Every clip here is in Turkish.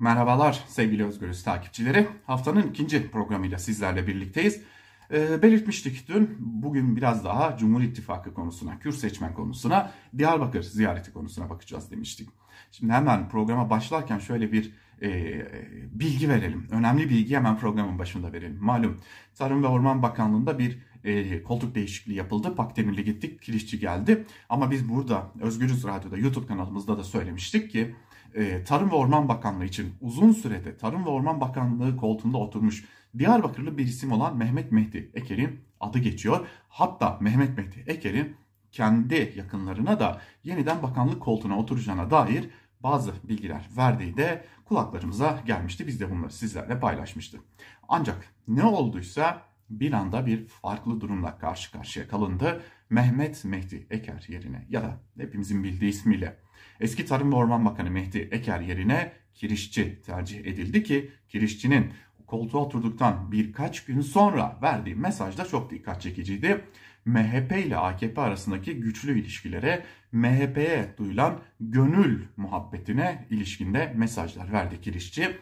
Merhabalar sevgili Özgürüz takipçileri. Haftanın ikinci programıyla sizlerle birlikteyiz. Ee, belirtmiştik dün, bugün biraz daha Cumhur İttifakı konusuna, Kürt seçmen konusuna, Diyarbakır ziyareti konusuna bakacağız demiştik. Şimdi hemen programa başlarken şöyle bir e, bilgi verelim. Önemli bilgi hemen programın başında verelim. Malum Tarım ve Orman Bakanlığı'nda bir e, koltuk değişikliği yapıldı. Pakdemirli gittik, Kirişçi geldi. Ama biz burada Özgürüz Radyo'da, YouTube kanalımızda da söylemiştik ki e, Tarım ve Orman Bakanlığı için uzun sürede Tarım ve Orman Bakanlığı koltuğunda oturmuş Diyarbakırlı bir isim olan Mehmet Mehdi Eker'in adı geçiyor. Hatta Mehmet Mehdi Eker'in kendi yakınlarına da yeniden bakanlık koltuğuna oturacağına dair bazı bilgiler verdiği de kulaklarımıza gelmişti. Biz de bunları sizlerle paylaşmıştık. Ancak ne olduysa bir anda bir farklı durumla karşı karşıya kalındı. Mehmet Mehdi Eker yerine ya da hepimizin bildiği ismiyle eski Tarım ve Orman Bakanı Mehdi Eker yerine Kirişçi tercih edildi ki Kirişçi'nin koltuğa oturduktan birkaç gün sonra verdiği mesaj da çok dikkat çekiciydi. MHP ile AKP arasındaki güçlü ilişkilere, MHP'ye duyulan gönül muhabbetine ilişkinde mesajlar verdi Kirişçi.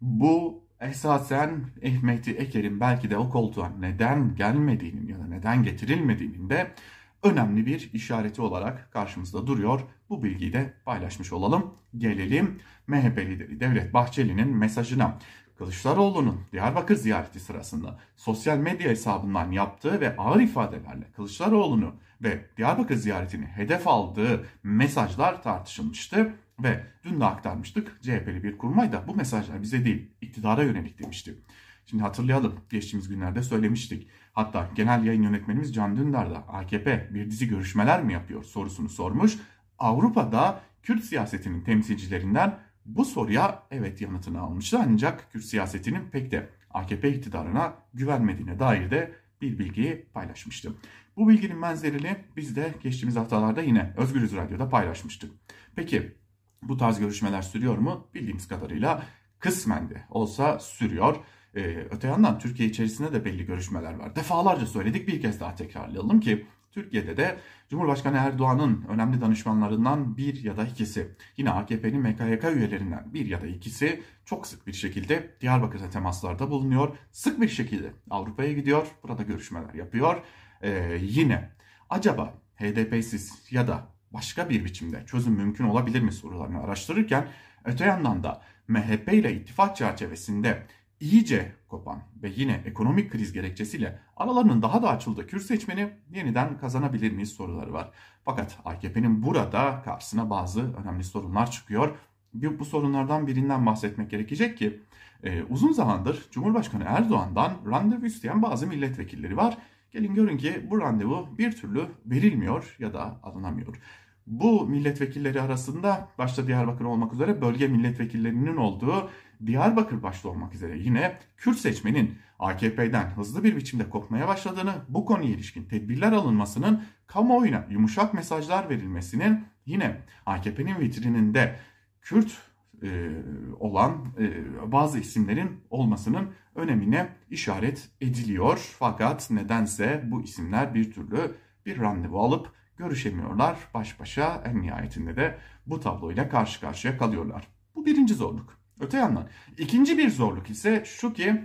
Bu esasen Mehdi Eker'in belki de o koltuğa neden gelmediğinin ya da neden getirilmediğinin de önemli bir işareti olarak karşımızda duruyor. Bu bilgiyi de paylaşmış olalım. Gelelim MHP lideri Devlet Bahçeli'nin mesajına. Kılıçdaroğlu'nun Diyarbakır ziyareti sırasında sosyal medya hesabından yaptığı ve ağır ifadelerle Kılıçdaroğlu'nu ve Diyarbakır ziyaretini hedef aldığı mesajlar tartışılmıştı ve dün de aktarmıştık. CHP'li bir kurmay da bu mesajlar bize değil iktidara yönelik demişti. Şimdi hatırlayalım geçtiğimiz günlerde söylemiştik. Hatta genel yayın yönetmenimiz Can Dündar da AKP bir dizi görüşmeler mi yapıyor sorusunu sormuş. Avrupa'da Kürt siyasetinin temsilcilerinden bu soruya evet yanıtını almıştı ancak Kürt siyasetinin pek de AKP iktidarına güvenmediğine dair de bir bilgiyi paylaşmıştı. Bu bilginin benzerini biz de geçtiğimiz haftalarda yine Özgürüz Radyo'da paylaşmıştık. Peki bu tarz görüşmeler sürüyor mu? Bildiğimiz kadarıyla kısmen de olsa sürüyor. Ee, öte yandan Türkiye içerisinde de belli görüşmeler var. Defalarca söyledik bir kez daha tekrarlayalım ki Türkiye'de de Cumhurbaşkanı Erdoğan'ın önemli danışmanlarından bir ya da ikisi, yine AKP'nin MKYK üyelerinden bir ya da ikisi çok sık bir şekilde Diyarbakır'da temaslarda bulunuyor. Sık bir şekilde Avrupa'ya gidiyor, burada görüşmeler yapıyor. Ee, yine acaba HDP'siz ya da başka bir biçimde çözüm mümkün olabilir mi sorularını araştırırken öte yandan da MHP ile ittifak çerçevesinde iyice kopan ve yine ekonomik kriz gerekçesiyle aralarının daha da açıldığı Kürt seçmeni yeniden kazanabilir miyiz soruları var. Fakat AKP'nin burada karşısına bazı önemli sorunlar çıkıyor. Bir, bu sorunlardan birinden bahsetmek gerekecek ki e, uzun zamandır Cumhurbaşkanı Erdoğan'dan randevu isteyen bazı milletvekilleri var. Gelin görün ki bu randevu bir türlü verilmiyor ya da alınamıyor. Bu milletvekilleri arasında başta Diyarbakır olmak üzere bölge milletvekillerinin olduğu Diyarbakır başta olmak üzere yine Kürt seçmenin AKP'den hızlı bir biçimde kopmaya başladığını, bu konuya ilişkin tedbirler alınmasının, kamuoyuna yumuşak mesajlar verilmesinin yine AKP'nin vitrininde Kürt e, olan e, bazı isimlerin olmasının önemine işaret ediliyor. Fakat nedense bu isimler bir türlü bir randevu alıp görüşemiyorlar baş başa en nihayetinde de bu tabloyla karşı karşıya kalıyorlar. Bu birinci zorluk. Öte yandan ikinci bir zorluk ise şu ki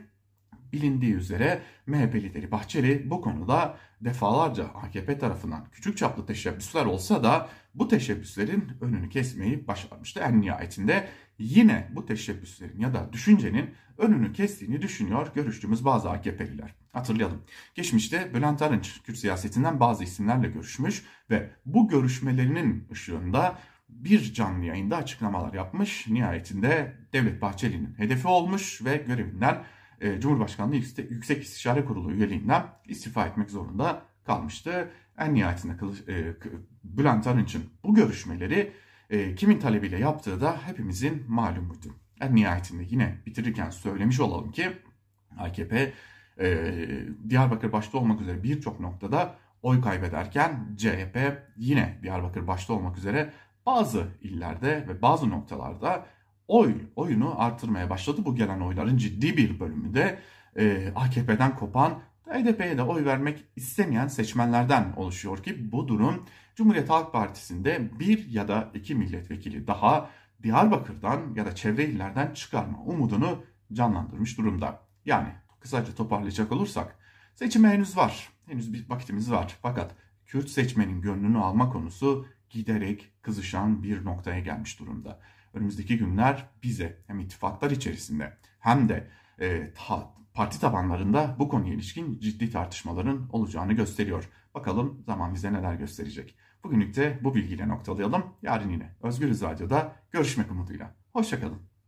bilindiği üzere MHP lideri Bahçeli bu konuda defalarca AKP tarafından küçük çaplı teşebbüsler olsa da bu teşebbüslerin önünü kesmeyi başarmıştı. En nihayetinde yine bu teşebbüslerin ya da düşüncenin önünü kestiğini düşünüyor görüştüğümüz bazı AKP'liler. Hatırlayalım. Geçmişte Bülent Arınç Kürt siyasetinden bazı isimlerle görüşmüş ve bu görüşmelerinin ışığında bir canlı yayında açıklamalar yapmış. Nihayetinde Devlet Bahçeli'nin hedefi olmuş ve görevinden e, Cumhurbaşkanlığı Yüksek İstişare Kurulu üyeliğinden istifa etmek zorunda kalmıştı. En nihayetinde e, Bülent Arınç'ın bu görüşmeleri e, kimin talebiyle yaptığı da hepimizin malumuydu. En nihayetinde yine bitirirken söylemiş olalım ki AKP e, Diyarbakır başta olmak üzere birçok noktada oy kaybederken CHP yine Diyarbakır başta olmak üzere bazı illerde ve bazı noktalarda oy oyunu artırmaya başladı. Bu gelen oyların ciddi bir bölümü de e, AKP'den kopan HDP'ye de oy vermek istemeyen seçmenlerden oluşuyor ki bu durum Cumhuriyet Halk Partisi'nde bir ya da iki milletvekili daha Diyarbakır'dan ya da çevre illerden çıkarma umudunu canlandırmış durumda. Yani kısaca toparlayacak olursak seçime henüz var. Henüz bir vakitimiz var. Fakat Kürt seçmenin gönlünü alma konusu giderek kızışan bir noktaya gelmiş durumda. Önümüzdeki günler bize hem ittifaklar içerisinde hem de e, ta, parti tabanlarında bu konuya ilişkin ciddi tartışmaların olacağını gösteriyor. Bakalım zaman bize neler gösterecek. Bugünlük de bu bilgiyle noktalayalım. Yarın yine Özgürüz Radyo'da görüşmek umuduyla. Hoşçakalın.